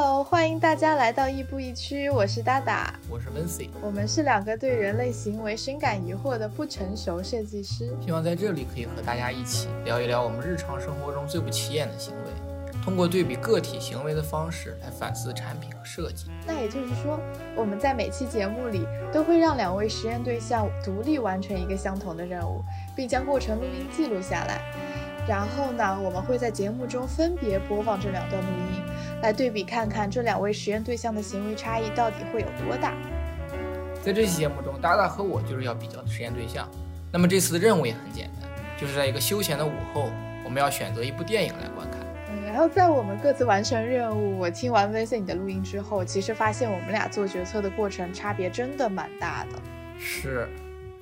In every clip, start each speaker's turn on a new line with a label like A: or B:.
A: Hello，欢迎大家来到亦步亦趋，我是达达，
B: 我是 Vincy，
A: 我们是两个对人类行为深感疑惑的不成熟设计师，
B: 希望在这里可以和大家一起聊一聊我们日常生活中最不起眼的行为，通过对比个体行为的方式来反思产品和设计。
A: 那也就是说，我们在每期节目里都会让两位实验对象独立完成一个相同的任务，并将过程录音记录下来。然后呢，我们会在节目中分别播放这两段录音，来对比看看这两位实验对象的行为差异到底会有多大。
B: 在这期节目中，达达和我就是要比较的实验对象。那么这次的任务也很简单，就是在一个休闲的午后，我们要选择一部电影来观看。
A: 嗯，然后在我们各自完成任务，我听完 Vincent 的录音之后，其实发现我们俩做决策的过程差别真的蛮大的。
B: 是，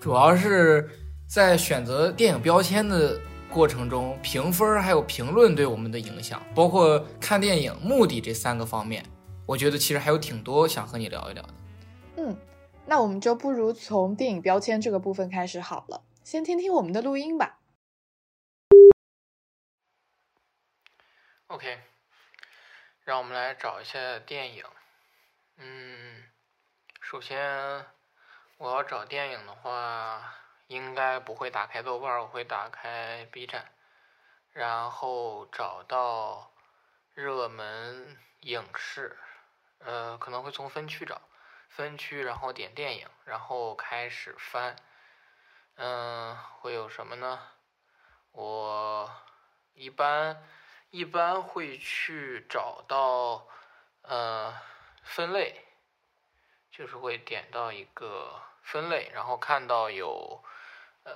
B: 主要是在选择电影标签的。过程中评分还有评论对我们的影响，包括看电影目的这三个方面，我觉得其实还有挺多想和你聊一聊的。
A: 嗯，那我们就不如从电影标签这个部分开始好了，先听听我们的录音吧。
B: OK，让我们来找一下电影。嗯，首先我要找电影的话。应该不会打开豆瓣，我会打开 B 站，然后找到热门影视，呃，可能会从分区找，分区，然后点电影，然后开始翻，嗯，会有什么呢？我一般一般会去找到，呃，分类，就是会点到一个分类，然后看到有。呃，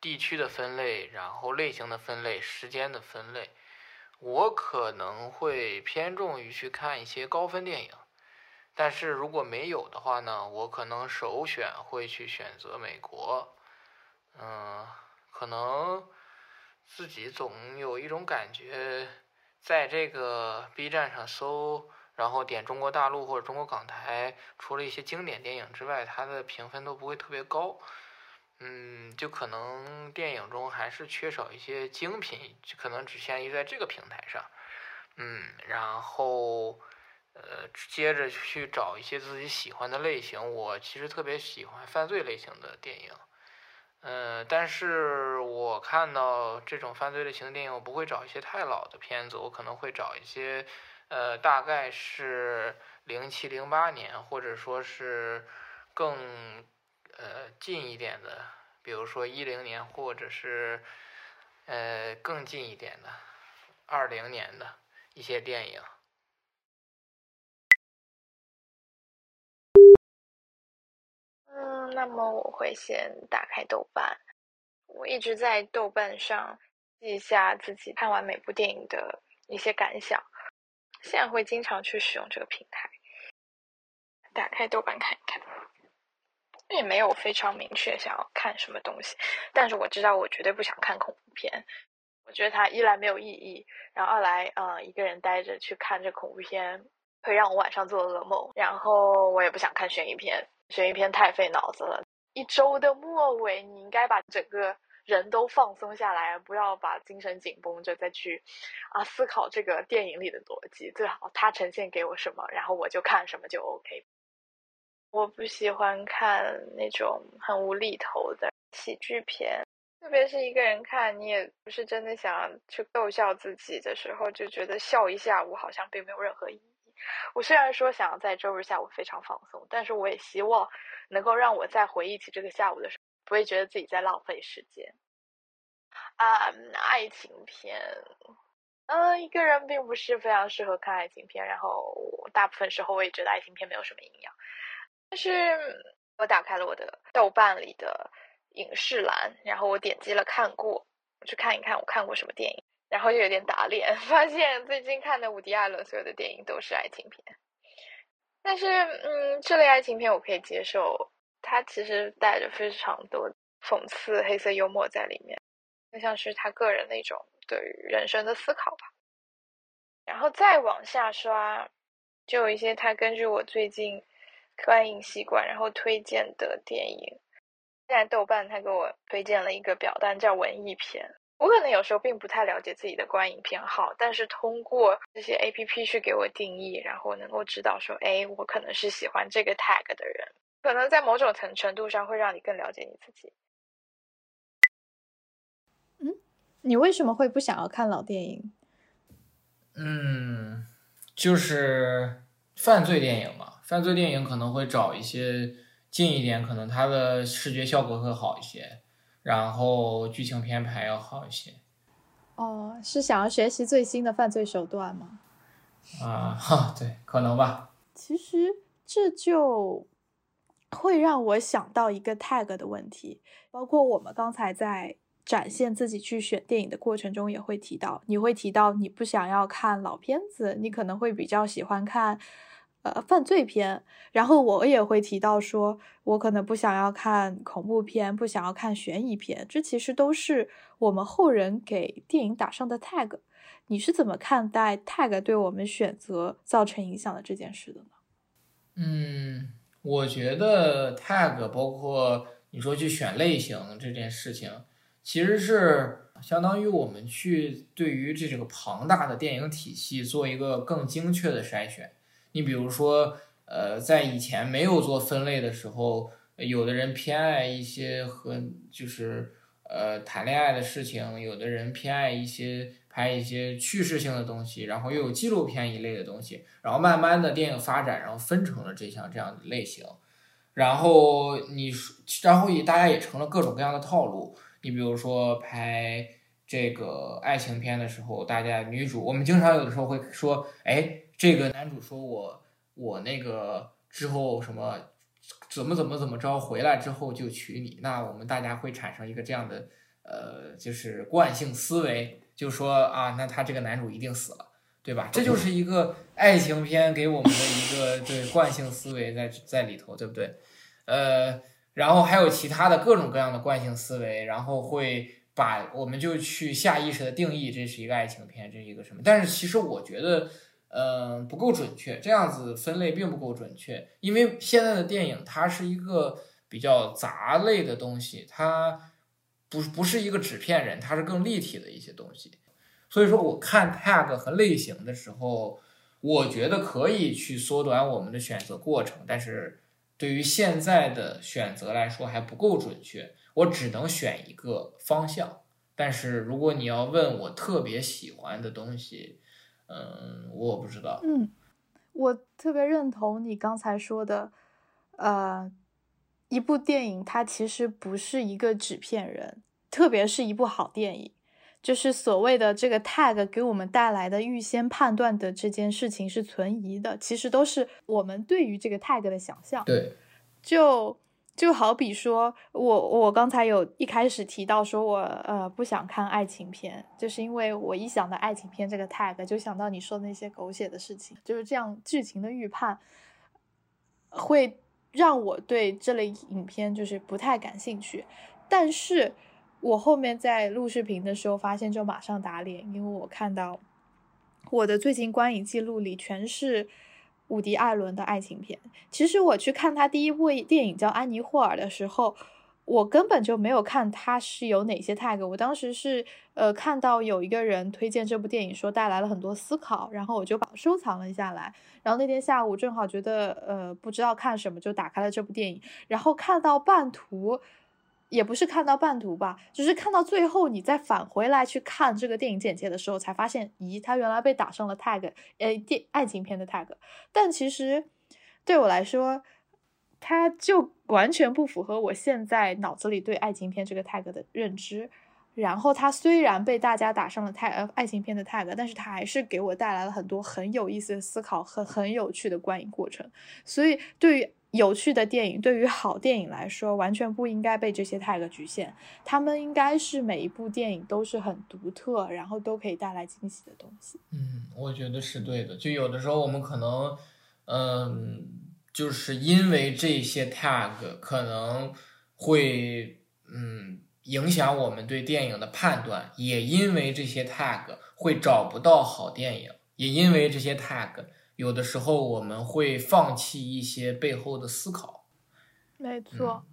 B: 地区的分类，然后类型的分类，时间的分类，我可能会偏重于去看一些高分电影，但是如果没有的话呢，我可能首选会去选择美国。嗯，可能自己总有一种感觉，在这个 B 站上搜，然后点中国大陆或者中国港台，除了一些经典电影之外，它的评分都不会特别高。嗯，就可能电影中还是缺少一些精品，就可能只限于在这个平台上。嗯，然后呃，接着去找一些自己喜欢的类型。我其实特别喜欢犯罪类型的电影，嗯，但是我看到这种犯罪类型的电影，我不会找一些太老的片子，我可能会找一些呃，大概是零七零八年，或者说是更。呃，近一点的，比如说一零年，或者是呃更近一点的二零年的一些电影。
A: 那么我会先打开豆瓣，我一直在豆瓣上记下自己看完每部电影的一些感想，现在会经常去使用这个平台，打开豆瓣看一看。也没有非常明确想要看什么东西，但是我知道我绝对不想看恐怖片。我觉得它一来没有意义，然后二来，呃，一个人待着去看这恐怖片会让我晚上做噩梦。然后我也不想看悬疑片，悬疑片太费脑子了。一周的末尾，你应该把整个人都放松下来，不要把精神紧绷着再去啊思考这个电影里的逻辑。最好它呈现给我什么，然后我就看什么就 OK。我不喜欢看那种很无厘头的喜剧片，特别是一个人看，你也不是真的想去逗笑自己的时候，就觉得笑一下午好像并没有任何意义。我虽然说想要在周日下午非常放松，但是我也希望能够让我在回忆起这个下午的时候，不会觉得自己在浪费时间。啊，爱情片，嗯，一个人并不是非常适合看爱情片，然后大部分时候我也觉得爱情片没有什么营养。但是我打开了我的豆瓣里的影视栏，然后我点击了看过，我去看一看我看过什么电影，然后就有点打脸，发现最近看的伍迪·艾伦所有的电影都是爱情片。但是，嗯，这类爱情片我可以接受，它其实带着非常多讽刺、黑色幽默在里面，更像是他个人的一种对于人生的思考吧。然后再往下刷，就有一些他根据我最近。观影习惯，然后推荐的电影。现在豆瓣他给我推荐了一个表单，叫文艺片。
C: 我可能有时候并不太了解自己的观影偏好，但是通过这些 A P P 去给我定义，然后能够知道说，哎，我可能是喜欢这个 tag 的人，可能在某种程程度上会让你更了解你自己。
A: 嗯，你为什么会不想要看老电影？
B: 嗯，就是犯罪电影嘛，犯罪电影可能会找一些近一点，可能它的视觉效果会好一些。然后剧情编排要好一些，
A: 哦，是想要学习最新的犯罪手段吗？
B: 啊，哈，对，可能吧。
A: 其实这就会让我想到一个 tag 的问题，包括我们刚才在展现自己去选电影的过程中也会提到，你会提到你不想要看老片子，你可能会比较喜欢看。呃，犯罪片，然后我也会提到说，我可能不想要看恐怖片，不想要看悬疑片，这其实都是我们后人给电影打上的 tag。你是怎么看待 tag 对我们选择造成影响的这件事的呢？
B: 嗯，我觉得 tag 包括你说去选类型这件事情，其实是相当于我们去对于这个庞大的电影体系做一个更精确的筛选。你比如说，呃，在以前没有做分类的时候，有的人偏爱一些和就是呃谈恋爱的事情，有的人偏爱一些拍一些叙事性的东西，然后又有纪录片一类的东西，然后慢慢的电影发展，然后分成了这项这样的类型，然后你然后也大家也成了各种各样的套路。你比如说拍这个爱情片的时候，大家女主，我们经常有的时候会说，哎。这个男主说：“我我那个之后什么怎么怎么怎么着，回来之后就娶你。”那我们大家会产生一个这样的呃，就是惯性思维，就说啊，那他这个男主一定死了，对吧？这就是一个爱情片给我们的一个对惯性思维在在里头，对不对？呃，然后还有其他的各种各样的惯性思维，然后会把我们就去下意识的定义这是一个爱情片，这是一个什么？但是其实我觉得。嗯，不够准确，这样子分类并不够准确，因为现在的电影它是一个比较杂类的东西，它不不是一个纸片人，它是更立体的一些东西。所以说，我看 tag 和类型的时候，我觉得可以去缩短我们的选择过程，但是对于现在的选择来说还不够准确，我只能选一个方向。但是如果你要问我特别喜欢的东西，嗯，我不知道。
A: 嗯，我特别认同你刚才说的，呃，一部电影它其实不是一个纸片人，特别是一部好电影，就是所谓的这个 tag 给我们带来的预先判断的这件事情是存疑的，其实都是我们对于这个 tag 的想象。
B: 对，
A: 就。就好比说，我我刚才有一开始提到说，我呃不想看爱情片，就是因为我一想到爱情片这个 tag，就想到你说的那些狗血的事情，就是这样剧情的预判，会让我对这类影片就是不太感兴趣。但是我后面在录视频的时候发现，就马上打脸，因为我看到我的最近观影记录里全是。伍迪·艾伦的爱情片，其实我去看他第一部电影叫《安妮·霍尔》的时候，我根本就没有看他是有哪些 tag。我当时是呃看到有一个人推荐这部电影，说带来了很多思考，然后我就把收藏了下来。然后那天下午正好觉得呃不知道看什么，就打开了这部电影，然后看到半途。也不是看到半途吧，就是看到最后，你再返回来去看这个电影简介的时候，才发现，咦，它原来被打上了 tag，呃，电爱情片的 tag。但其实对我来说，它就完全不符合我现在脑子里对爱情片这个 tag 的认知。然后它虽然被大家打上了 tag，呃，爱情片的 tag，但是它还是给我带来了很多很有意思的思考和很有趣的观影过程。所以对于有趣的电影对于好电影来说，完全不应该被这些 tag 局限。他们应该是每一部电影都是很独特，然后都可以带来惊喜的东西。
B: 嗯，我觉得是对的。就有的时候我们可能，嗯，就是因为这些 tag 可能会，嗯，影响我们对电影的判断，也因为这些 tag 会找不到好电影，也因为这些 tag。有的时候我们会放弃一些背后的思考，
A: 没错。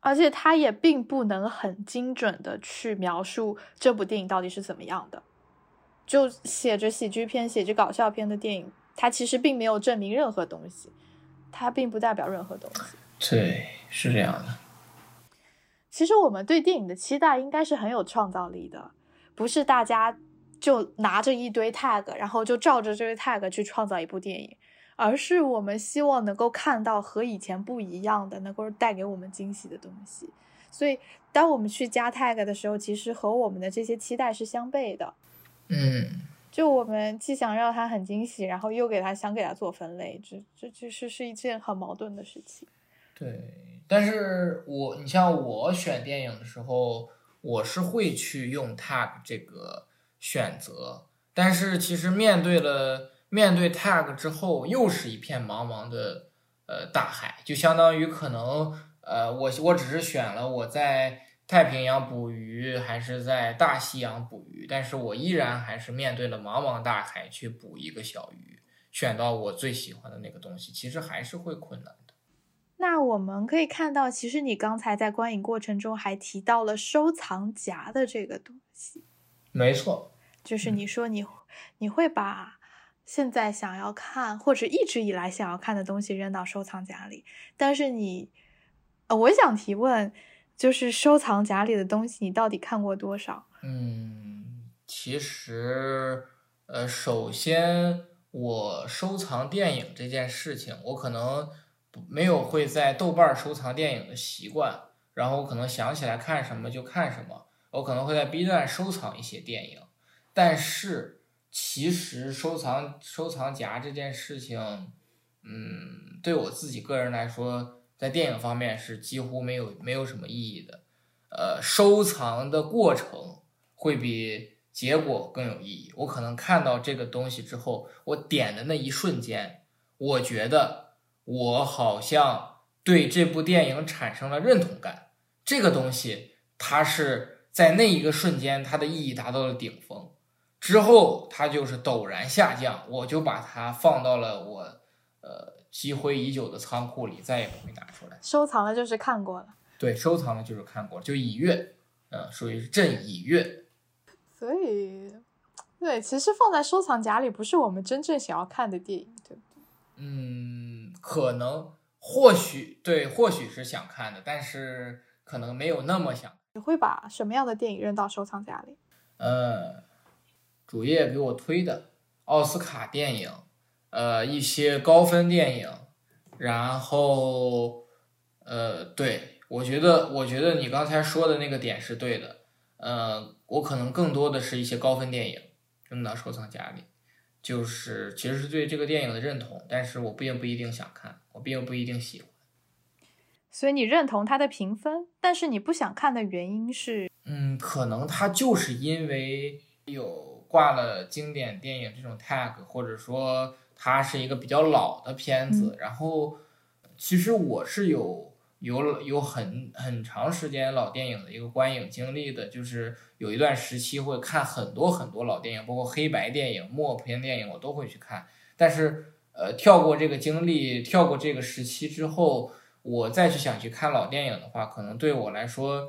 A: 而且它也并不能很精准的去描述这部电影到底是怎么样的。就写着喜剧片、写着搞笑片的电影，它其实并没有证明任何东西，它并不代表任何东西。
B: 对，是这样的。
A: 其实我们对电影的期待应该是很有创造力的，不是大家就拿着一堆 tag，然后就照着这个 tag 去创造一部电影，而是我们希望能够看到和以前不一样的，能够带给我们惊喜的东西。所以，当我们去加 tag 的时候，其实和我们的这些期待是相悖的。
B: 嗯，
A: 就我们既想让他很惊喜，然后又给他想给他做分类，这这其实是一件很矛盾的事情。
B: 对，但是我你像我选电影的时候，我是会去用 tag 这个选择，但是其实面对了面对 tag 之后，又是一片茫茫的呃大海，就相当于可能呃我我只是选了我在。太平洋捕鱼还是在大西洋捕鱼，但是我依然还是面对了茫茫大海去捕一个小鱼，选到我最喜欢的那个东西，其实还是会困难的。
A: 那我们可以看到，其实你刚才在观影过程中还提到了收藏夹的这个东西。
B: 没错，
A: 就是你说你你会把现在想要看或者一直以来想要看的东西扔到收藏夹里，但是你，呃，我想提问。就是收藏夹里的东西，你到底看过多少？
B: 嗯，其实，呃，首先我收藏电影这件事情，我可能没有会在豆瓣收藏电影的习惯，然后我可能想起来看什么就看什么，我可能会在 B 站收藏一些电影，但是其实收藏收藏夹这件事情，嗯，对我自己个人来说。在电影方面是几乎没有没有什么意义的，呃，收藏的过程会比结果更有意义。我可能看到这个东西之后，我点的那一瞬间，我觉得我好像对这部电影产生了认同感。这个东西它是在那一个瞬间，它的意义达到了顶峰，之后它就是陡然下降，我就把它放到了我呃。积灰已久的仓库里，再也不会拿出来。
A: 收藏了就是看过了，
B: 对，收藏了就是看过，就已阅，嗯，属于是朕已阅。
A: 所以，对，其实放在收藏夹里不是我们真正想要看的电影，对不对？
B: 嗯，可能，或许，对，或许是想看的，但是可能没有那么想。
A: 你会把什么样的电影扔到收藏夹里？
B: 呃，主页给我推的奥斯卡电影。呃，一些高分电影，然后，呃，对我觉得，我觉得你刚才说的那个点是对的。呃，我可能更多的是一些高分电影扔到收藏夹里，就是其实是对这个电影的认同，但是我并不一定想看，我并不一定喜欢。
A: 所以你认同它的评分，但是你不想看的原因是？
B: 嗯，可能它就是因为有挂了经典电影这种 tag，或者说。它是一个比较老的片子，然后其实我是有有有很很长时间老电影的一个观影经历的，就是有一段时期会看很多很多老电影，包括黑白电影、默片电影，我都会去看。但是呃，跳过这个经历，跳过这个时期之后，我再去想去看老电影的话，可能对我来说，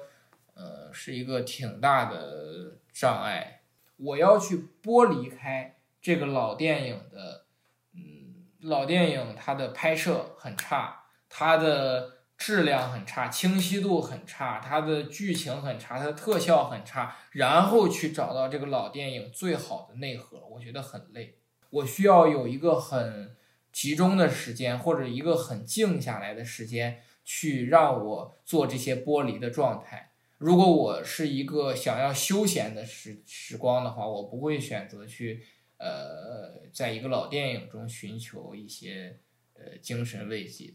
B: 呃，是一个挺大的障碍。我要去剥离开这个老电影的。嗯老电影它的拍摄很差，它的质量很差，清晰度很差，它的剧情很差，它的特效很差，然后去找到这个老电影最好的内核，我觉得很累。我需要有一个很集中的时间，或者一个很静下来的时间，去让我做这些剥离的状态。如果我是一个想要休闲的时时光的话，我不会选择去。呃，在一个老电影中寻求一些呃精神慰藉的，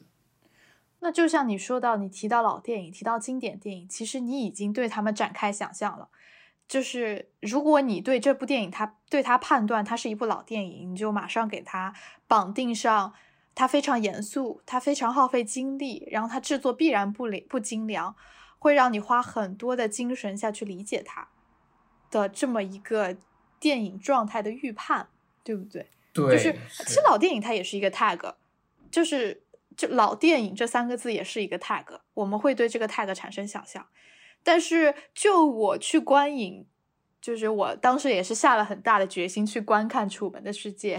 A: 那就像你说到，你提到老电影，提到经典电影，其实你已经对他们展开想象了。就是如果你对这部电影，他对他判断它是一部老电影，你就马上给他绑定上，它非常严肃，它非常耗费精力，然后它制作必然不不精良，会让你花很多的精神下去理解它的这么一个。电影状态的预判，对不对？
B: 对，
A: 就是其实老电影它也是一个 tag，就是就老电影这三个字也是一个 tag，我们会对这个 tag 产生想象。但是就我去观影，就是我当时也是下了很大的决心去观看《楚门的世界》。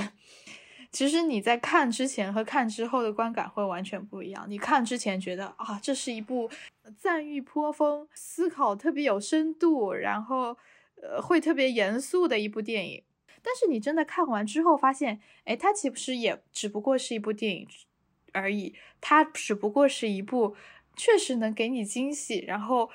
A: 其实你在看之前和看之后的观感会完全不一样。你看之前觉得啊，这是一部赞誉颇丰、思考特别有深度，然后呃会特别严肃的一部电影。但是你真的看完之后发现，哎，它其实也只不过是一部电影而已。它只不过是一部确实能给你惊喜，然后。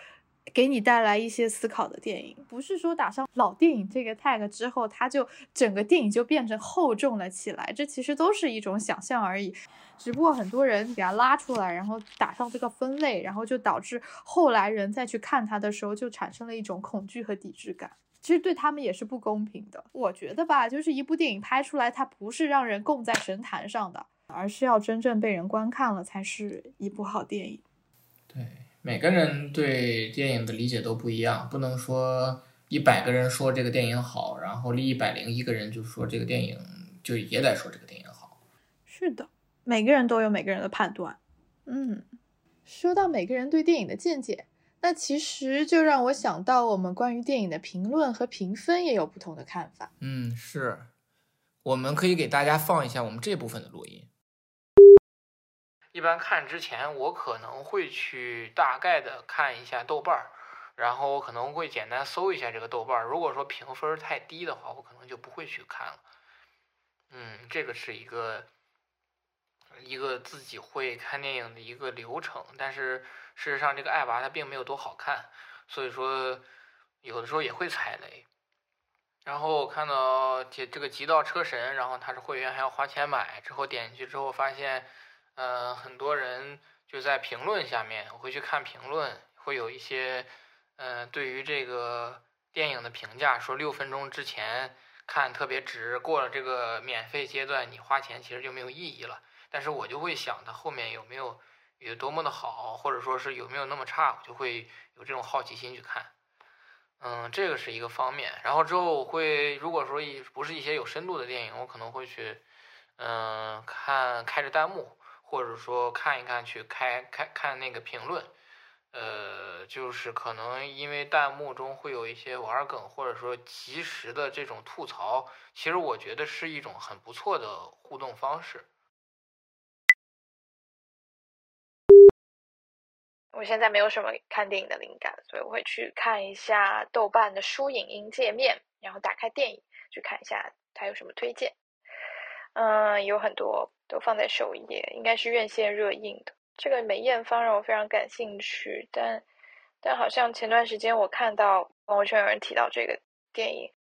A: 给你带来一些思考的电影，不是说打上老电影这个 tag 之后，它就整个电影就变成厚重了起来。这其实都是一种想象而已，只不过很多人给它拉出来，然后打上这个分类，然后就导致后来人再去看它的时候，就产生了一种恐惧和抵制感。其实对他们也是不公平的。我觉得吧，就是一部电影拍出来，它不是让人供在神坛上的，而是要真正被人观看了，才是一部好电影。
B: 对。每个人对电影的理解都不一样，不能说一百个人说这个电影好，然后一百零一个人就说这个电影就也得说这个电影好。
A: 是的，每个人都有每个人的判断。嗯，说到每个人对电影的见解，那其实就让我想到我们关于电影的评论和评分也有不同的看法。
B: 嗯，是，我们可以给大家放一下我们这部分的录音。一般看之前，我可能会去大概的看一下豆瓣儿，然后我可能会简单搜一下这个豆瓣儿。如果说评分太低的话，我可能就不会去看了。嗯，这个是一个一个自己会看电影的一个流程。但是事实上，这个爱娃它并没有多好看，所以说有的时候也会踩雷。然后我看到这这个《极道车神》，然后它是会员还要花钱买，之后点进去之后发现。呃，很多人就在评论下面，我会去看评论，会有一些，呃，对于这个电影的评价，说六分钟之前看特别值，过了这个免费阶段，你花钱其实就没有意义了。但是我就会想，它后面有没有有多么的好，或者说是有没有那么差，我就会有这种好奇心去看。嗯，这个是一个方面。然后之后我会，如果说一不是一些有深度的电影，我可能会去，嗯，看开着弹幕。或者说看一看，去开开看那个评论，呃，就是可能因为弹幕中会有一些玩梗，或者说及时的这种吐槽，其实我觉得是一种很不错的互动方式。
C: 我现在没有什么看电影的灵感，所以我会去看一下豆瓣的书影音界面，然后打开电影去看一下它有什么推荐。嗯，有很多都放在首页，应该是院线热映的。这个梅艳芳让我非常感兴趣，但但好像前段时间我看到朋友圈有人提到这个电影，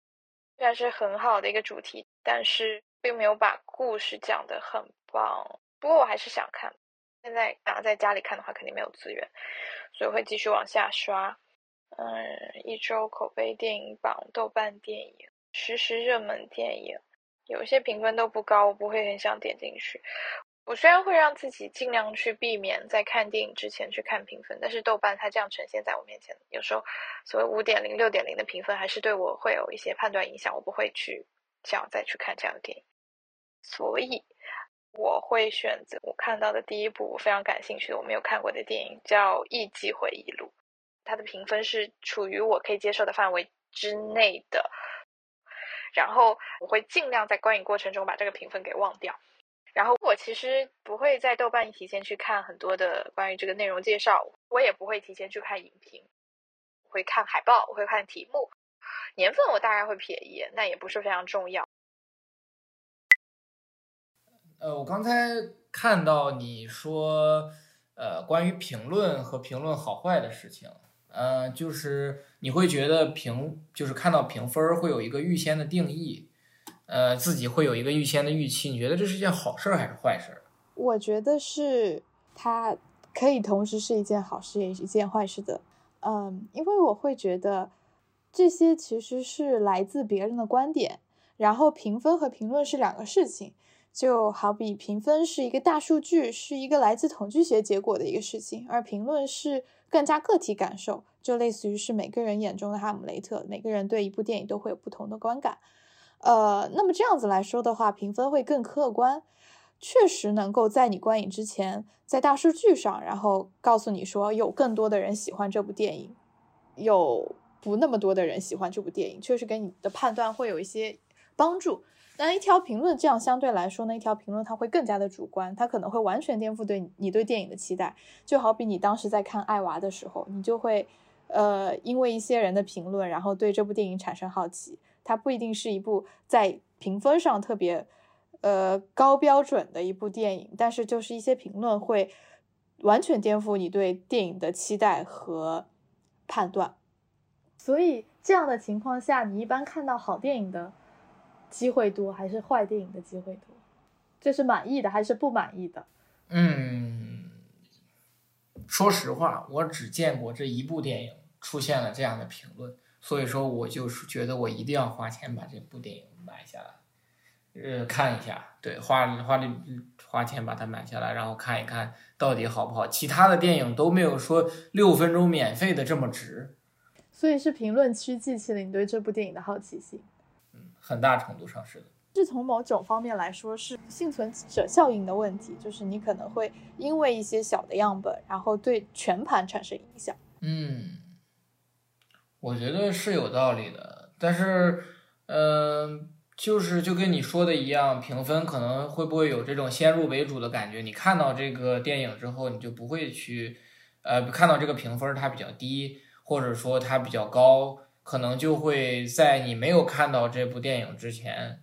C: 虽然是很好的一个主题，但是并没有把故事讲得很棒。不过我还是想看，现在拿在家里看的话肯定没有资源，所以会继续往下刷。嗯，一周口碑电影榜、豆瓣电影、实时热门电影。有些评分都不高，我不会很想点进去。我虽然会让自己尽量去避免在看电影之前去看评分，但是豆瓣它这样呈现在我面前，有时候所谓五点零、六点零的评分还是对我会有一些判断影响，我不会去想再去看这样的电影。所以我会选择我看到的第一部我非常感兴趣的我没有看过的电影，叫《艺伎回忆录》，它的评分是处于我可以接受的范围之内的。然后我会尽量在观影过程中把这个评分给忘掉。然后我其实不会在豆瓣提前去看很多的关于这个内容介绍，我也不会提前去看影评，会看海报，我会看题目，年份我大概会瞥一眼，那也不是非常重要。
B: 呃，我刚才看到你说，呃，关于评论和评论好坏的事情。呃，就是你会觉得评，就是看到评分会有一个预先的定义，呃，自己会有一个预先的预期。你觉得这是一件好事还是坏事？
A: 我觉得是它可以同时是一件好事，也是一件坏事的。嗯，因为我会觉得这些其实是来自别人的观点，然后评分和评论是两个事情。就好比评分是一个大数据，是一个来自统计学结果的一个事情，而评论是。更加个体感受，就类似于是每个人眼中的哈姆雷特，每个人对一部电影都会有不同的观感。呃，那么这样子来说的话，评分会更客观。确实能够在你观影之前，在大数据上，然后告诉你说有更多的人喜欢这部电影，有不那么多的人喜欢这部电影，确实给你的判断会有一些帮助。那一条评论这样相对来说呢，一条评论它会更加的主观，它可能会完全颠覆对你对电影的期待。就好比你当时在看《爱娃》的时候，你就会呃因为一些人的评论，然后对这部电影产生好奇。它不一定是一部在评分上特别。呃，高标准的一部电影，但是就是一些评论会完全颠覆你对电影的期待和判断，所以这样的情况下，你一般看到好电影的机会多，还是坏电影的机会多？这是满意的还是不满意的？
B: 嗯，说实话，我只见过这一部电影出现了这样的评论，所以说我就是觉得我一定要花钱把这部电影买下来。呃，看一下，对，花花里花钱把它买下来，然后看一看到底好不好。其他的电影都没有说六分钟免费的这么值，
A: 所以是评论区激起了你对这部电影的好奇心。
B: 嗯，很大程度上是的。
A: 是从某种方面来说，是幸存者效应的问题，就是你可能会因为一些小的样本，然后对全盘产生影响。
B: 嗯，我觉得是有道理的，但是，嗯。就是就跟你说的一样，评分可能会不会有这种先入为主的感觉？你看到这个电影之后，你就不会去，呃，看到这个评分它比较低，或者说它比较高，可能就会在你没有看到这部电影之前，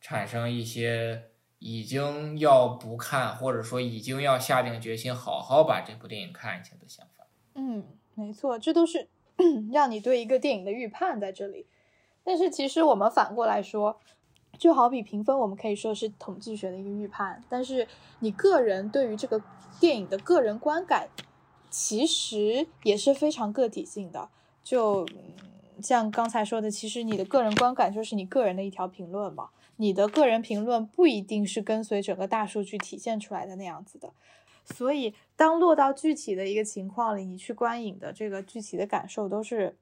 B: 产生一些已经要不看，或者说已经要下定决心好好把这部电影看一下的想法。
A: 嗯，没错，这都是 让你对一个电影的预判在这里。但是其实我们反过来说，就好比评分，我们可以说是统计学的一个预判。但是你个人对于这个电影的个人观感，其实也是非常个体性的。就像刚才说的，其实你的个人观感就是你个人的一条评论嘛。你的个人评论不一定是跟随整个大数据体现出来的那样子的。所以当落到具体的一个情况里，你去观影的这个具体的感受都是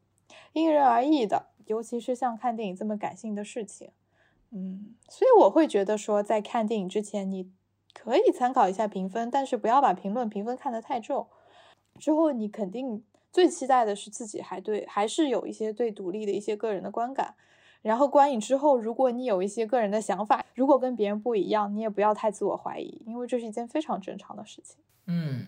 A: 因人而异的。尤其是像看电影这么感性的事情，嗯，所以我会觉得说，在看电影之前，你可以参考一下评分，但是不要把评论评分看得太重。之后你肯定最期待的是自己还对，还是有一些对独立的一些个人的观感。然后观影之后，如果你有一些个人的想法，如果跟别人不一样，你也不要太自我怀疑，因为这是一件非常正常的事情。
B: 嗯，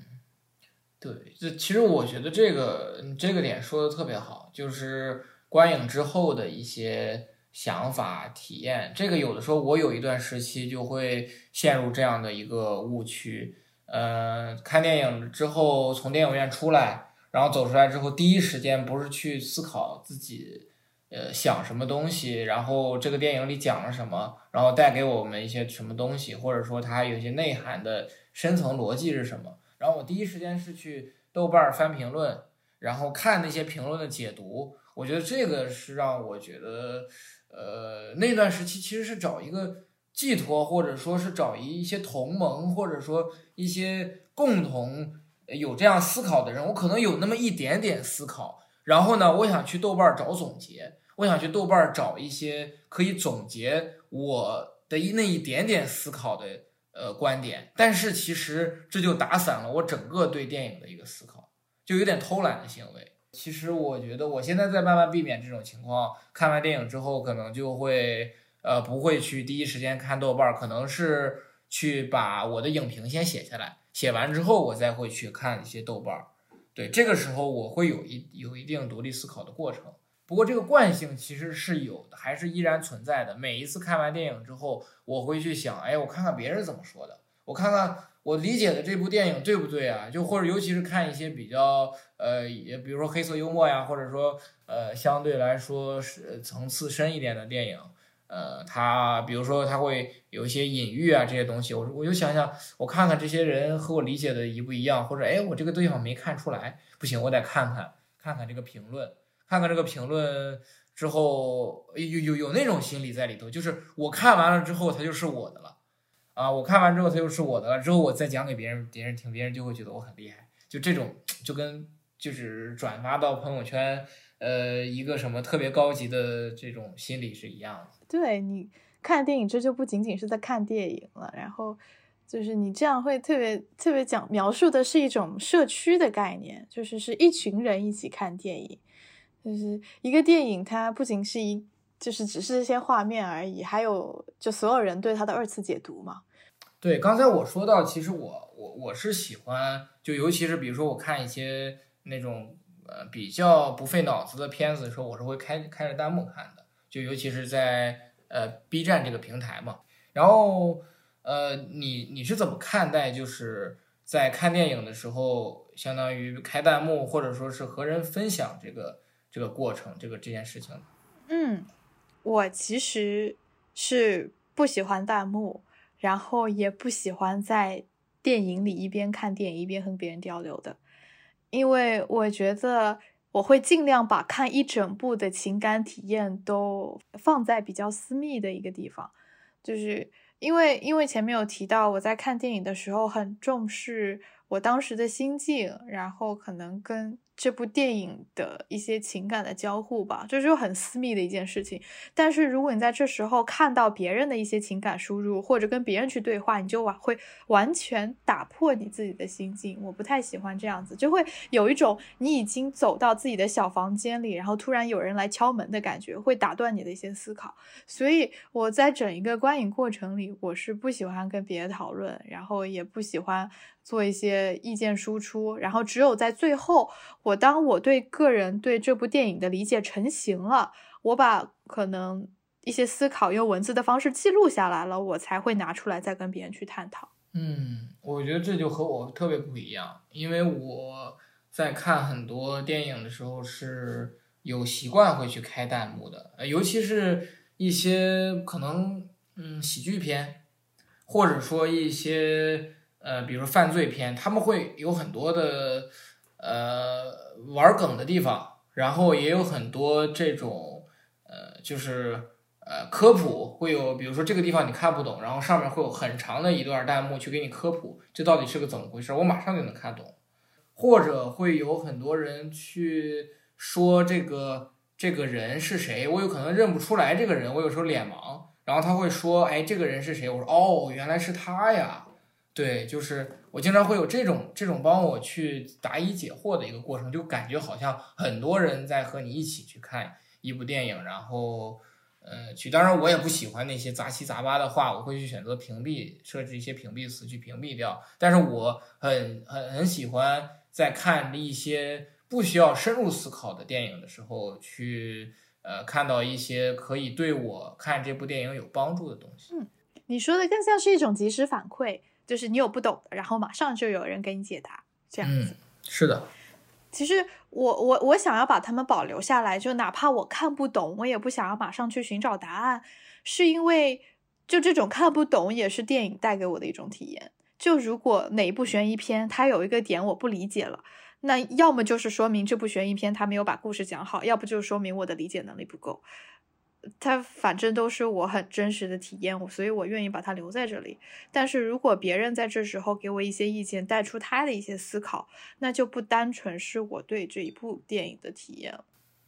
B: 对，这其实我觉得这个这个点说的特别好，就是。观影之后的一些想法体验，这个有的时候我有一段时期就会陷入这样的一个误区。呃，看电影之后从电影院出来，然后走出来之后，第一时间不是去思考自己呃想什么东西，然后这个电影里讲了什么，然后带给我们一些什么东西，或者说它有些内涵的深层逻辑是什么。然后我第一时间是去豆瓣翻评论，然后看那些评论的解读。我觉得这个是让我觉得，呃，那段时期其实是找一个寄托，或者说是找一一些同盟，或者说一些共同有这样思考的人。我可能有那么一点点思考，然后呢，我想去豆瓣找总结，我想去豆瓣找一些可以总结我的一那一点点思考的呃观点。但是其实这就打散了我整个对电影的一个思考，就有点偷懒的行为。其实我觉得我现在在慢慢避免这种情况。看完电影之后，可能就会呃不会去第一时间看豆瓣，可能是去把我的影评先写下来，写完之后我再会去看一些豆瓣儿。对，这个时候我会有一有一定独立思考的过程。不过这个惯性其实是有的，还是依然存在的。每一次看完电影之后，我会去想，哎，我看看别人怎么说的，我看看。我理解的这部电影对不对啊？就或者尤其是看一些比较呃，也比如说黑色幽默呀，或者说呃相对来说是层次深一点的电影，呃，他比如说他会有一些隐喻啊这些东西，我我就想想，我看看这些人和我理解的一不一样，或者哎我这个地方没看出来，不行，我得看看看看这个评论，看看这个评论之后有有有那种心理在里头，就是我看完了之后，他就是我的了。啊！我看完之后，他就是我的了。之后我再讲给别人，别人听，别人就会觉得我很厉害。就这种，就跟就是转发到朋友圈，呃，一个什么特别高级的这种心理是一样的。
A: 对你看电影，这就不仅仅是在看电影了。然后，就是你这样会特别特别讲描述的是一种社区的概念，就是是一群人一起看电影，就是一个电影，它不仅是一就是只是这些画面而已，还有就所有人对它的二次解读嘛。
B: 对，刚才我说到，其实我我我是喜欢，就尤其是比如说我看一些那种呃比较不费脑子的片子的时候，我是会开开着弹幕看的，就尤其是在呃 B 站这个平台嘛，然后。呃，你你是怎么看待就是在看电影的时候，相当于开弹幕，或者说是和人分享这个这个过程，这个这件事情？
A: 嗯，我其实是不喜欢弹幕，然后也不喜欢在电影里一边看电影一边和别人交流的，因为我觉得我会尽量把看一整部的情感体验都放在比较私密的一个地方，就是。因为因为前面有提到，我在看电影的时候很重视我当时的心境，然后可能跟。这部电影的一些情感的交互吧，这就很私密的一件事情。但是如果你在这时候看到别人的一些情感输入，或者跟别人去对话，你就完会完全打破你自己的心境。我不太喜欢这样子，就会有一种你已经走到自己的小房间里，然后突然有人来敲门的感觉，会打断你的一些思考。所以我在整一个观影过程里，我是不喜欢跟别人讨论，然后也不喜欢。做一些意见输出，然后只有在最后，我当我对个人对这部电影的理解成型了，我把可能一些思考用文字的方式记录下来了，我才会拿出来再跟别人去探讨。
B: 嗯，我觉得这就和我特别不一样，因为我在看很多电影的时候是有习惯会去开弹幕的，尤其是一些可能嗯喜剧片，或者说一些。呃，比如犯罪片，他们会有很多的呃玩梗的地方，然后也有很多这种呃，就是呃科普，会有比如说这个地方你看不懂，然后上面会有很长的一段弹幕去给你科普，这到底是个怎么回事，我马上就能看懂。或者会有很多人去说这个这个人是谁，我有可能认不出来这个人，我有时候脸盲，然后他会说，哎，这个人是谁？我说，哦，原来是他呀。对，就是我经常会有这种这种帮我去答疑解惑的一个过程，就感觉好像很多人在和你一起去看一部电影，然后，呃，去。当然，我也不喜欢那些杂七杂八的话，我会去选择屏蔽，设置一些屏蔽词去屏蔽掉。但是我很很很喜欢在看一些不需要深入思考的电影的时候，去呃看到一些可以对我看这部电影有帮助的东西。
A: 嗯，你说的更像是一种及时反馈。就是你有不懂的，然后马上就有人给你解答，这样子。
B: 是的。
A: 其实我我我想要把他们保留下来，就哪怕我看不懂，我也不想要马上去寻找答案，是因为就这种看不懂也是电影带给我的一种体验。就如果哪一部悬疑片它有一个点我不理解了，那要么就是说明这部悬疑片它没有把故事讲好，要不就是说明我的理解能力不够。它反正都是我很真实的体验，所以我愿意把它留在这里。但是如果别人在这时候给我一些意见，带出他的一些思考，那就不单纯是我对这一部电影的体验。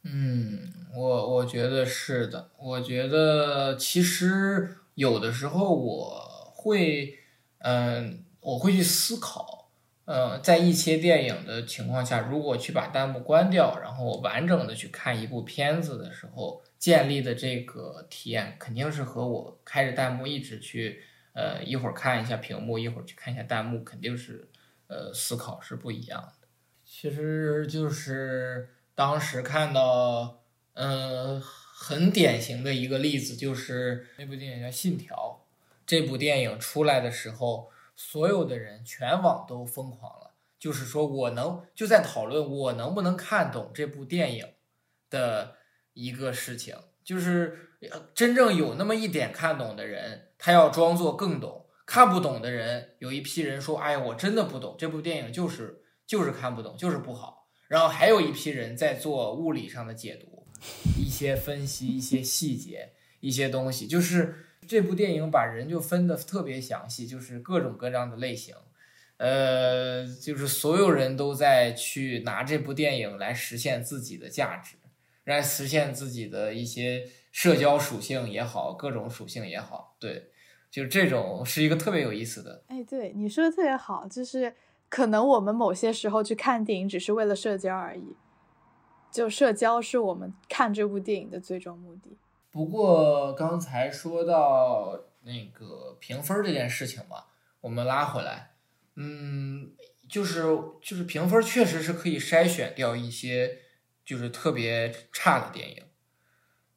B: 嗯，我我觉得是的。我觉得其实有的时候我会，嗯，我会去思考，呃，在一些电影的情况下，如果去把弹幕关掉，然后完整的去看一部片子的时候。建立的这个体验肯定是和我开着弹幕一直去，呃，一会儿看一下屏幕，一会儿去看一下弹幕，肯定是，呃，思考是不一样的。其实就是当时看到，嗯，很典型的一个例子，就是那部电影叫《信条》。这部电影出来的时候，所有的人全网都疯狂了，就是说我能就在讨论我能不能看懂这部电影的。一个事情就是，真正有那么一点看懂的人，他要装作更懂；看不懂的人，有一批人说：“哎，我真的不懂这部电影，就是就是看不懂，就是不好。”然后还有一批人在做物理上的解读，一些分析一些细节，一些东西。就是这部电影把人就分的特别详细，就是各种各样的类型，呃，就是所有人都在去拿这部电影来实现自己的价值。来实现自己的一些社交属性也好，各种属性也好，对，
D: 就这种是一个特别有意思的。
A: 哎，对你说的特别好，就是可能我们某些时候去看电影只是为了社交而已，就社交是我们看这部电影的最终目的。
D: 不过刚才说到那个评分这件事情嘛，我们拉回来，嗯，就是就是评分确实是可以筛选掉一些就是特别差的电影，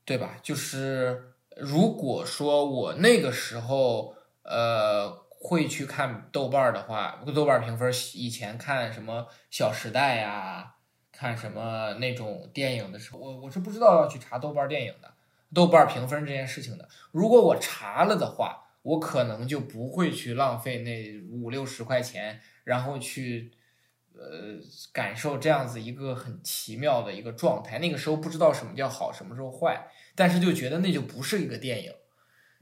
D: 对吧？就是如果说我那个时候呃会去看豆瓣的话，豆瓣评分以前看什么《小时代》呀，看什么那种电影的时候，我我是不知道要去查豆瓣电影的。豆瓣评分这件事情的，如果我查了的话，我可能就不会去浪费那五六十块钱，然后去呃感受这样子一个很奇妙的一个状态。那个时候不知道什么叫好，什么时候坏，但是就觉得那就不是一个电影，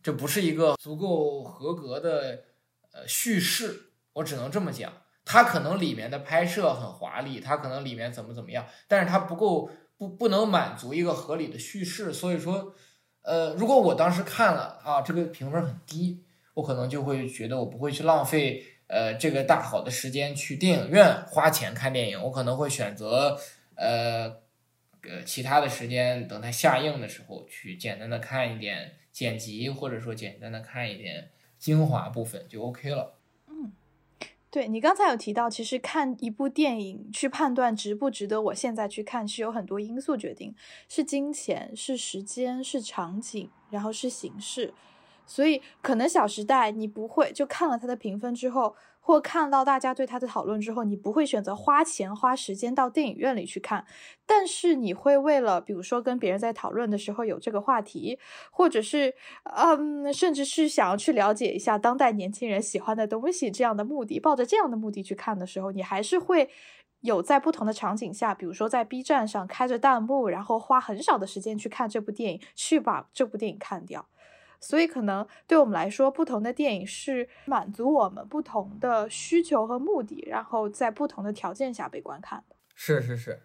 D: 这不是一个足够合格的呃叙事。我只能这么讲，它可能里面的拍摄很华丽，它可能里面怎么怎么样，但是它不够。不不能满足一个合理的叙事，所以说，呃，如果我当时看了啊，这个评分很低，我可能就会觉得我不会去浪费呃这个大好的时间去电影院花钱看电影，我可能会选择呃呃其他的时间等它下映的时候去简单的看一点剪辑，或者说简单的看一点精华部分就 OK 了。
A: 嗯对你刚才有提到，其实看一部电影去判断值不值得我现在去看，是有很多因素决定，是金钱，是时间，是场景，然后是形式，所以可能《小时代》你不会就看了它的评分之后。或看到大家对他的讨论之后，你不会选择花钱花时间到电影院里去看，但是你会为了，比如说跟别人在讨论的时候有这个话题，或者是，嗯，甚至是想要去了解一下当代年轻人喜欢的东西这样的目的，抱着这样的目的去看的时候，你还是会有在不同的场景下，比如说在 B 站上开着弹幕，然后花很少的时间去看这部电影，去把这部电影看掉。所以，可能对我们来说，不同的电影是满足我们不同的需求和目的，然后在不同的条件下被观看的。
D: 是是是，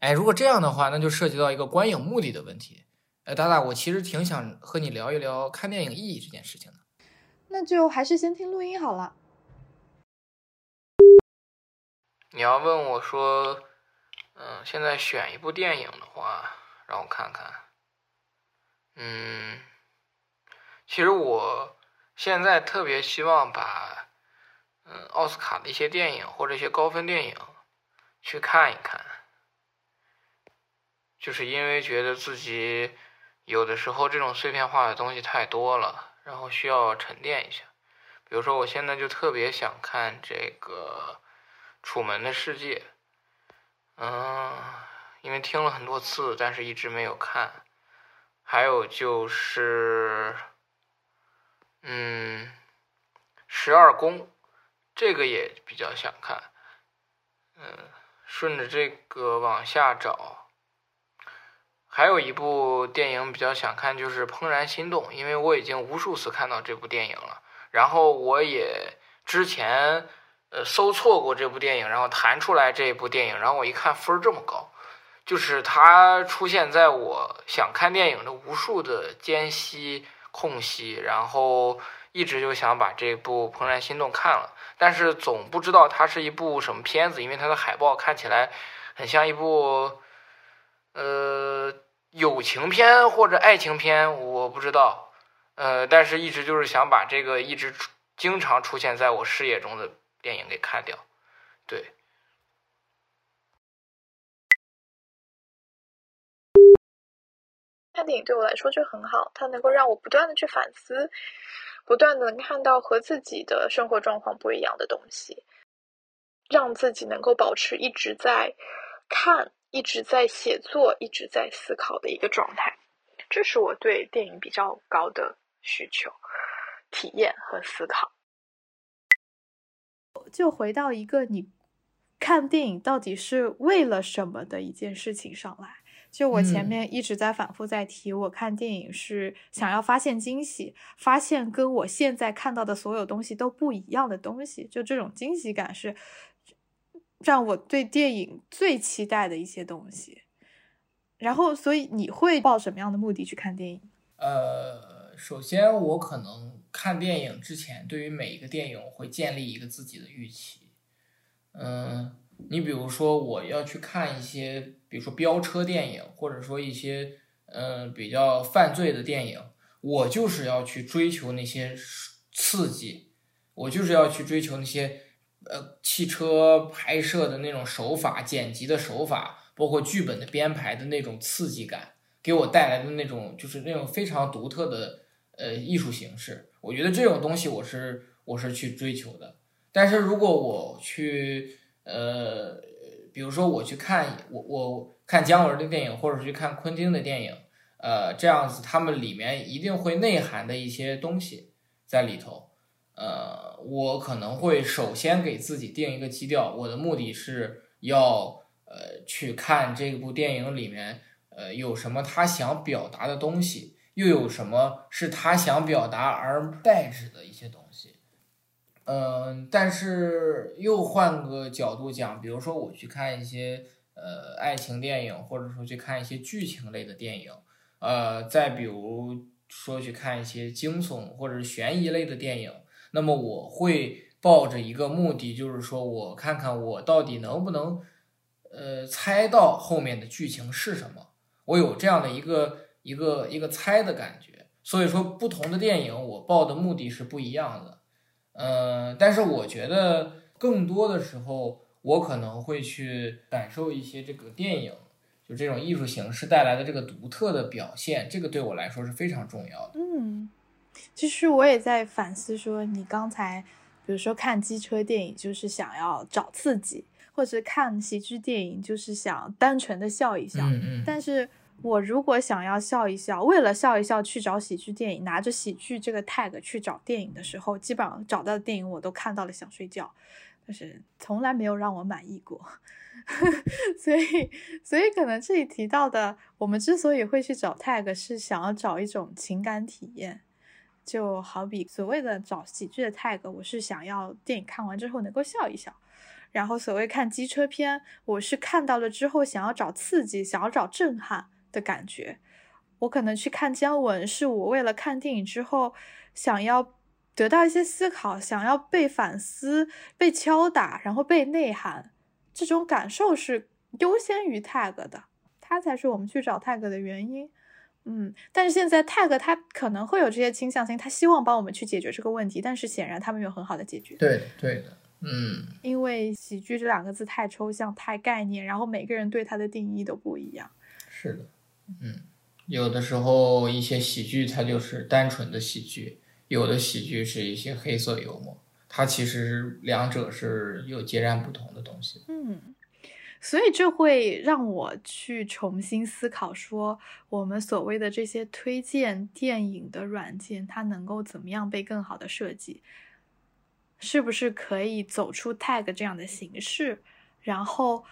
D: 哎，如果这样的话，那就涉及到一个观影目的的问题。哎，达达，我其实挺想和你聊一聊看电影意义这件事情的。
A: 那就还是先听录音好了。
B: 你要问我说，嗯，现在选一部电影的话，让我看看，嗯。其实我现在特别希望把，嗯，奥斯卡的一些电影或者一些高分电影去看一看，就是因为觉得自己有的时候这种碎片化的东西太多了，然后需要沉淀一下。比如说，我现在就特别想看这个《楚门的世界》，嗯，因为听了很多次，但是一直没有看。还有就是。嗯，十二宫，这个也比较想看。嗯，顺着这个往下找，还有一部电影比较想看，就是《怦然心动》，因为我已经无数次看到这部电影了。然后我也之前呃搜错过这部电影，然后弹出来这部电影，然后我一看分这么高，就是它出现在我想看电影的无数的间隙。空隙，然后一直就想把这部《怦然心动》看了，但是总不知道它是一部什么片子，因为它的海报看起来很像一部呃友情片或者爱情片，我不知道，呃，但是一直就是想把这个一直经常出现在我视野中的电影给看掉，对。
C: 看电影对我来说就很好，它能够让我不断的去反思，不断的看到和自己的生活状况不一样的东西，让自己能够保持一直在看、一直在写作、一直在思考的一个状态。这是我对电影比较高的需求、体验和思考。
A: 就回到一个你看电影到底是为了什么的一件事情上来。就我前面一直在反复在提，我看电影是想要发现惊喜，发现跟我现在看到的所有东西都不一样的东西。就这种惊喜感是让我对电影最期待的一些东西。然后，所以你会抱什么样的目的去看电影？
D: 呃，
B: 首先我可能看电影之前，对于每一个电影我会建立一个自己的预期。嗯，你比如说我要去看一些，比如说飙车电影，或者说一些嗯比较犯罪的电影，我就是要去追求那些刺激，我就是要去追求那些呃汽车拍摄的那种手法、剪辑的手法，包括剧本的编排的那种刺激感，给我带来的那种就是那种非常独特的呃艺术形式。我觉得这种东西我是我是去追求的。但是如果我去呃，比如说我去看我我看姜文的电影，或者去看昆汀的电影，呃，这样子他们里面一定会内涵的一些东西在里头。呃，我可能会首先给自己定一个基调，我的目的是要呃去看这部电影里面呃有什么他想表达的东西，又有什么是他想表达而代指的一些东西。嗯，但是又换个角度讲，比如说我去看一些呃爱情电影，或者说去看一些剧情类的电影，呃，再比如说去看一些惊悚或者悬疑类的电影。那么我会抱着一个目的，就是说我看看我到底能不能，呃，猜到后面的剧情是什么。我有这样的一个一个一个猜的感觉。所以说，不同的电影我抱的目的是不一样的。呃，但是我觉得更多的时候，我可能会去感受一些这个电影，就这种艺术形式带来的这个独特的表现，这个对我来说是非常重要的。
A: 嗯。其实我也在反思，说你刚才，比如说看机车电影，就是想要找刺激，或者看喜剧电影，就是想单纯的笑一笑。
B: 嗯嗯。
A: 但是我如果想要笑一笑，为了笑一笑去找喜剧电影，拿着喜剧这个 tag 去找电影的时候，基本上找到的电影我都看到了想睡觉，但是从来没有让我满意过。所以，所以可能这里提到的，我们之所以会去找 tag，是想要找一种情感体验。就好比所谓的找喜剧的 tag，我是想要电影看完之后能够笑一笑；然后所谓看机车片，我是看到了之后想要找刺激，想要找震撼的感觉。我可能去看姜文，是我为了看电影之后想要得到一些思考，想要被反思、被敲打，然后被内涵，这种感受是优先于 tag 的，它才是我们去找 tag 的原因。嗯，但是现在 tag 它可能会有这些倾向性，他希望帮我们去解决这个问题，但是显然他们有很好的解决。
B: 对对的，嗯，
A: 因为喜剧这两个字太抽象、太概念，然后每个人对它的定义都不一样。
B: 是的，嗯，有的时候一些喜剧它就是单纯的喜剧，有的喜剧是一些黑色幽默，它其实两者是有截然不同的东西。
A: 嗯。所以这会让我去重新思考，说我们所谓的这些推荐电影的软件，它能够怎么样被更好的设计？是不是可以走出 tag 这样的形式？然后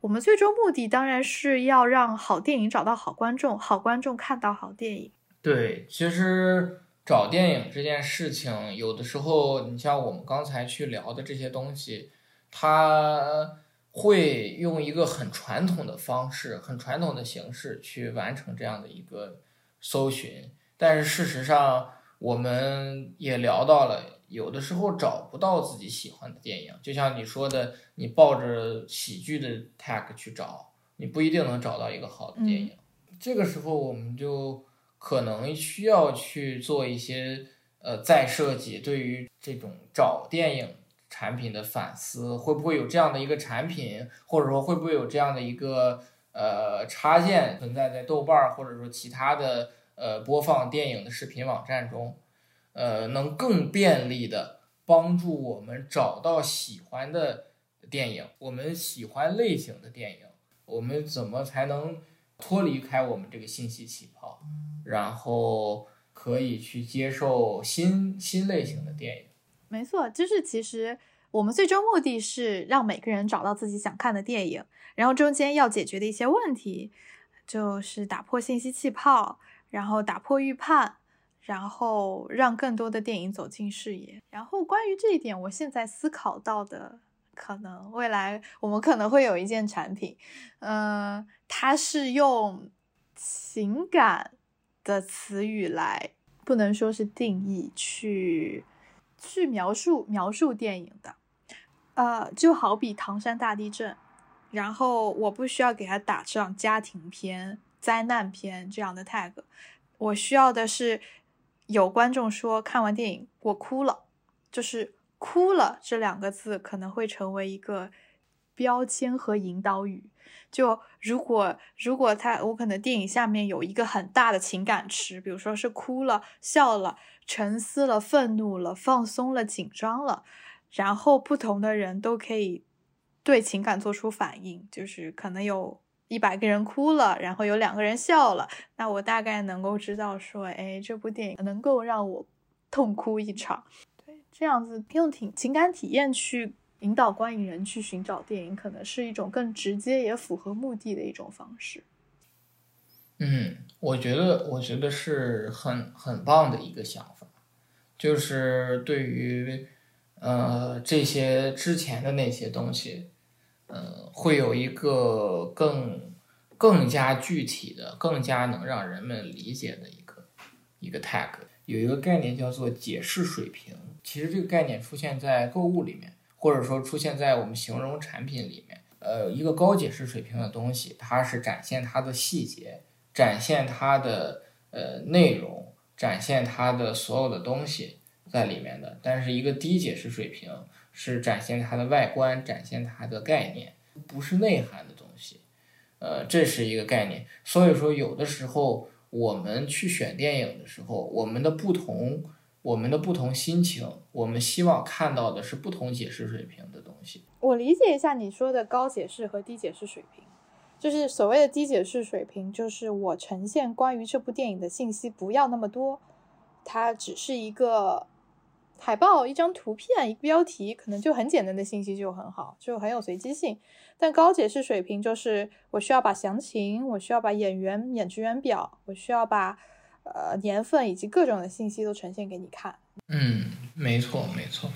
A: 我们最终目的当然是要让好电影找到好观众，好观众看到好电影。
B: 对，其实找电影这件事情，有的时候你像我们刚才去聊的这些东西，它。会用一个很传统的方式、很传统的形式去完成这样的一个搜寻，但是事实上，我们也聊到了，有的时候找不到自己喜欢的电影，就像你说的，你抱着喜剧的 tag 去找，你不一定能找到一个好的电影。这个时候，我们就可能需要去做一些呃再设计，对于这种找电影。产品的反思会不会有这样的一个产品，或者说会不会有这样的一个呃插件存在在豆瓣儿或者说其他的呃播放电影的视频网站中，呃，能更便利的帮助我们找到喜欢的电影，我们喜欢类型的电影，我们怎么才能脱离开我们这个信息气泡，然后可以去接受新新类型的电影。
A: 没错，就是其实我们最终目的是让每个人找到自己想看的电影，然后中间要解决的一些问题，就是打破信息气泡，然后打破预判，然后让更多的电影走进视野。然后关于这一点，我现在思考到的，可能未来我们可能会有一件产品，嗯，它是用情感的词语来。不能说是定义去去描述描述电影的。呃，就好比唐山大地震，然后我不需要给它打上家庭片、灾难片这样的 tag，我需要的是有观众说看完电影我哭了，就是哭了这两个字可能会成为一个标签和引导语。就如果如果他我可能电影下面有一个很大的情感池，比如说是哭了、笑了、沉思了、愤怒了、放松了、紧张了。然后不同的人都可以对情感做出反应，就是可能有一百个人哭了，然后有两个人笑了，那我大概能够知道说，哎，这部电影能够让我痛哭一场。对，这样子用挺情感体验去引导观影人去寻找电影，可能是一种更直接也符合目的的一种方式。
B: 嗯，我觉得我觉得是很很棒的一个想法，就是对于。呃，这些之前的那些东西，呃，会有一个更更加具体的、更加能让人们理解的一个一个 tag。有一个概念叫做解释水平。其实这个概念出现在购物里面，或者说出现在我们形容产品里面。呃，一个高解释水平的东西，它是展现它的细节，展现它的呃内容，展现它的所有的东西。在里面的，但是一个低解释水平是展现它的外观，展现它的概念，不是内涵的东西。呃，这是一个概念。所以说，有的时候我们去选电影的时候，我们的不同，我们的不同心情，我们希望看到的是不同解释水平的东西。
A: 我理解一下你说的高解释和低解释水平，就是所谓的低解释水平，就是我呈现关于这部电影的信息不要那么多，它只是一个。海报一张图片一个标题可能就很简单的信息就很好，就很有随机性。但高解释水平就是我需要把详情，我需要把演员演职员表，我需要把呃年份以及各种的信息都呈现给你看。
B: 嗯，没错没错。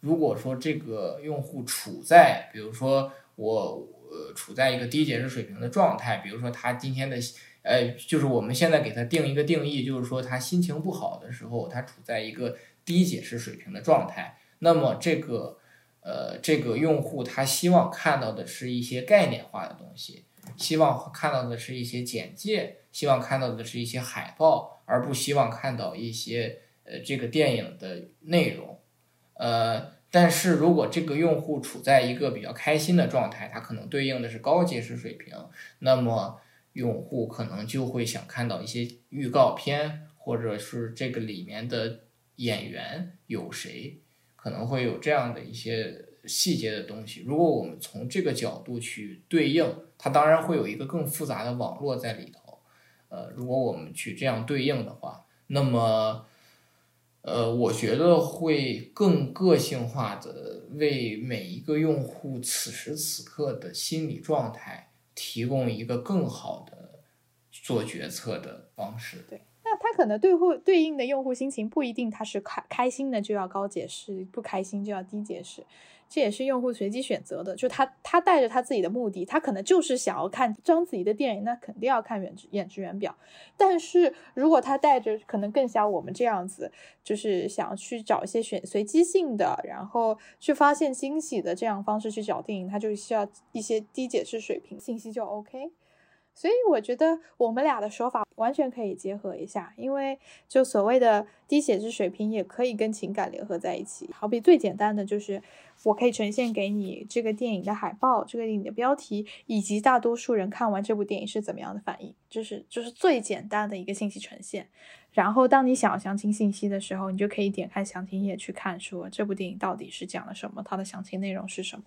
B: 如果说这个用户处在，比如说我呃处在一个低解释水平的状态，比如说他今天的呃就是我们现在给他定一个定义，就是说他心情不好的时候，他处在一个。低解释水平的状态，那么这个，呃，这个用户他希望看到的是一些概念化的东西，希望看到的是一些简介，希望看到的是一些海报，而不希望看到一些呃这个电影的内容，呃，但是如果这个用户处在一个比较开心的状态，他可能对应的是高解释水平，那么用户可能就会想看到一些预告片，或者是这个里面的。演员有谁？可能会有这样的一些细节的东西。如果我们从这个角度去对应，它当然会有一个更复杂的网络在里头。呃，如果我们去这样对应的话，那么，呃，我觉得会更个性化的为每一个用户此时此刻的心理状态提供一个更好的做决策的方式。
A: 对。他可能对户对应的用户心情不一定，他是开开心的就要高解释，不开心就要低解释，这也是用户随机选择的。就他他带着他自己的目的，他可能就是想要看章子怡的电影，那肯定要看演演职员表。但是如果他带着可能更像我们这样子，就是想去找一些选随机性的，然后去发现惊喜的这样方式去找电影，他就需要一些低解释水平信息就 OK。所以我觉得我们俩的说法完全可以结合一下，因为就所谓的低写质水平也可以跟情感联合在一起。好比最简单的就是，我可以呈现给你这个电影的海报、这个电影的标题，以及大多数人看完这部电影是怎么样的反应，就是就是最简单的一个信息呈现。然后当你想要详情信息的时候，你就可以点开详情页去看，说这部电影到底是讲了什么，它的详情内容是什么。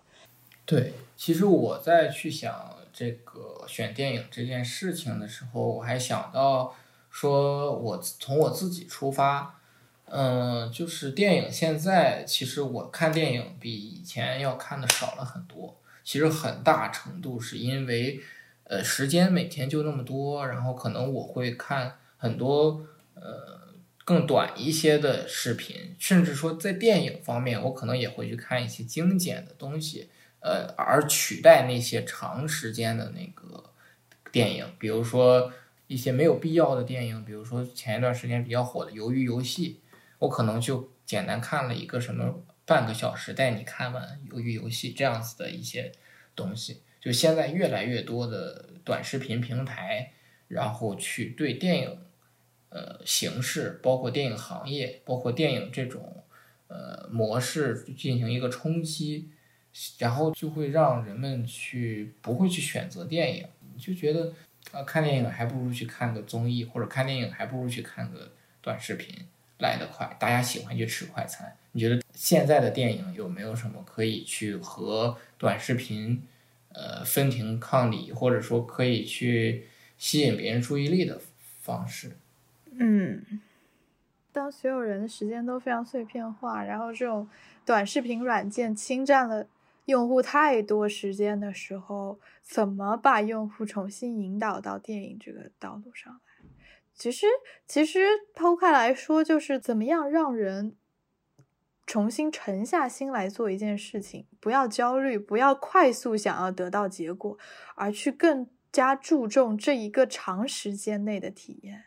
B: 对，其实我在去想。这个选电影这件事情的时候，我还想到说，我从我自己出发，嗯，就是电影现在其实我看电影比以前要看的少了很多。其实很大程度是因为，呃，时间每天就那么多，然后可能我会看很多呃更短一些的视频，甚至说在电影方面，我可能也会去看一些精简的东西。呃，而取代那些长时间的那个电影，比如说一些没有必要的电影，比如说前一段时间比较火的《鱿鱼游戏》，我可能就简单看了一个什么半个小时带你看完《鱿鱼游戏》这样子的一些东西。就现在越来越多的短视频平台，然后去对电影，呃，形式，包括电影行业，包括电影这种呃模式进行一个冲击，然后就会让人们去不会去选择电影，就觉得啊看电影还不如去看个综艺，或者看电影还不如去看个短视频来得快，大家喜欢去吃快餐。你觉得现在的电影有没有什么可以去和短视频？呃，分庭抗礼，或者说可以去吸引别人注意力的方式。
A: 嗯，当所有人的时间都非常碎片化，然后这种短视频软件侵占了用户太多时间的时候，怎么把用户重新引导到电影这个道路上来？其实，其实抛开来说，就是怎么样让人。重新沉下心来做一件事情，不要焦虑，不要快速想要得到结果，而去更加注重这一个长时间内的体验。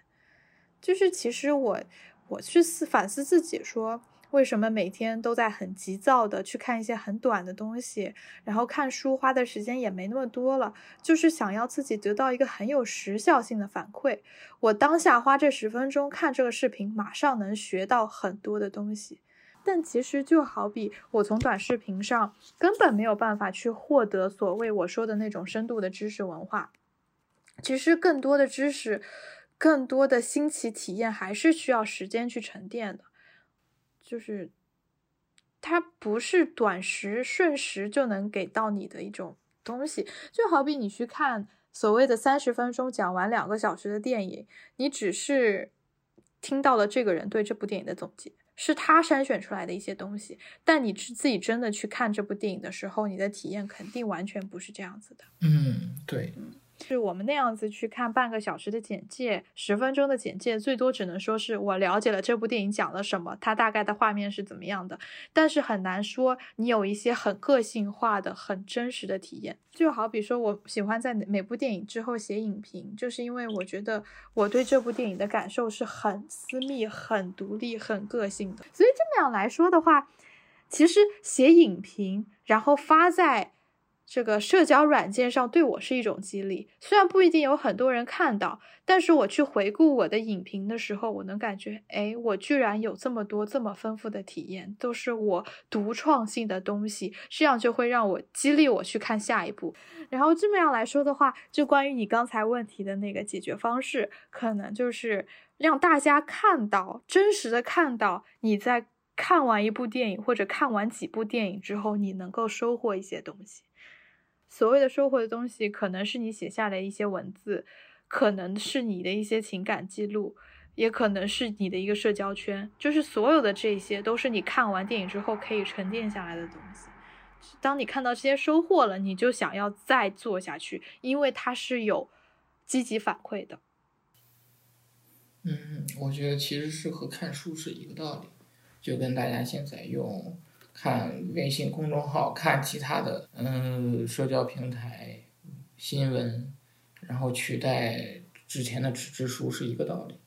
A: 就是其实我，我去思反思自己，说为什么每天都在很急躁的去看一些很短的东西，然后看书花的时间也没那么多了，就是想要自己得到一个很有时效性的反馈。我当下花这十分钟看这个视频，马上能学到很多的东西。但其实就好比我从短视频上根本没有办法去获得所谓我说的那种深度的知识文化。其实更多的知识，更多的新奇体验还是需要时间去沉淀的。就是它不是短时瞬时就能给到你的一种东西。就好比你去看所谓的三十分钟讲完两个小时的电影，你只是听到了这个人对这部电影的总结。是他筛选出来的一些东西，但你自自己真的去看这部电影的时候，你的体验肯定完全不是这样子的。
B: 嗯，对。
A: 是我们那样子去看半个小时的简介，十分钟的简介，最多只能说是我了解了这部电影讲了什么，它大概的画面是怎么样的，但是很难说你有一些很个性化的、很真实的体验。就好比说，我喜欢在每部电影之后写影评，就是因为我觉得我对这部电影的感受是很私密、很独立、很个性的。所以这么样来说的话，其实写影评，然后发在。这个社交软件上对我是一种激励，虽然不一定有很多人看到，但是我去回顾我的影评的时候，我能感觉，哎，我居然有这么多这么丰富的体验，都是我独创性的东西，这样就会让我激励我去看下一步。然后这么样来说的话，就关于你刚才问题的那个解决方式，可能就是让大家看到真实的看到你在看完一部电影或者看完几部电影之后，你能够收获一些东西。所谓的收获的东西，可能是你写下来一些文字，可能是你的一些情感记录，也可能是你的一个社交圈。就是所有的这些，都是你看完电影之后可以沉淀下来的东西。当你看到这些收获了，你就想要再做下去，因为它是有积极反馈的。
B: 嗯，我觉得其实是和看书是一个道理，就跟大家现在用。看微信公众号，看其他的嗯社交平台新闻，然后取代之前的纸质书是一个道理。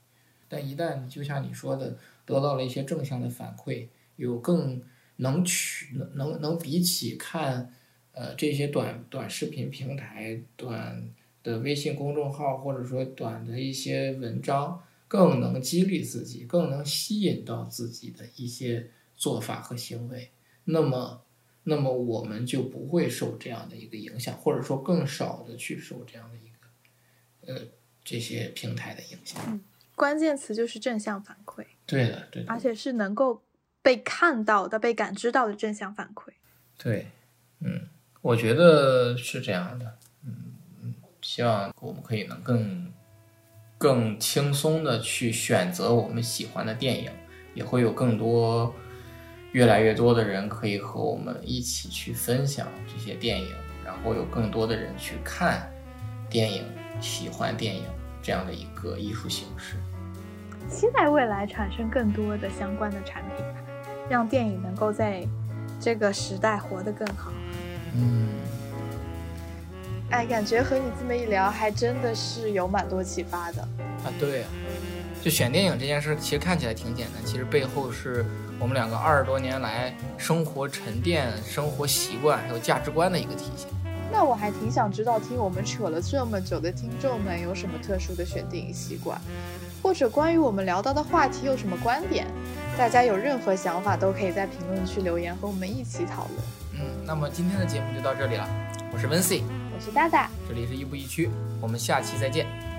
B: 但一旦就像你说的，得到了一些正向的反馈，有更能取能能能比起看呃这些短短视频平台、短的微信公众号或者说短的一些文章，更能激励自己，更能吸引到自己的一些做法和行为。那么，那么我们就不会受这样的一个影响，或者说更少的去受这样的一个，呃，这些平台的影响。
A: 嗯，关键词就是正向反馈。
B: 对的，对的。
A: 而且是能够被看到的、被感知到的正向反馈。
B: 对，嗯，我觉得是这样的。嗯嗯，希望我们可以能更更轻松的去选择我们喜欢的电影，也会有更多。越来越多的人可以和我们一起去分享这些电影，然后有更多的人去看电影、喜欢电影这样的一个艺术形式。
A: 期待未来产生更多的相关的产品，让电影能够在这个时代活得更好。
B: 嗯，
A: 哎，感觉和你这么一聊，还真的是有蛮多启发的。
B: 啊，对呀、就选电影这件事，其实看起来挺简单，其实背后是我们两个二十多年来生活沉淀、生活习惯还有价值观的一个体现。
A: 那我还挺想知道，听我们扯了这么久的听众们有什么特殊的选电影习惯，或者关于我们聊到的话题有什么观点？大家有任何想法都可以在评论区留言，和我们一起讨论。
B: 嗯，那么今天的节目就到这里了，我是温 C，
A: 我是大大，
B: 这里是亦步亦趋，我们下期再见。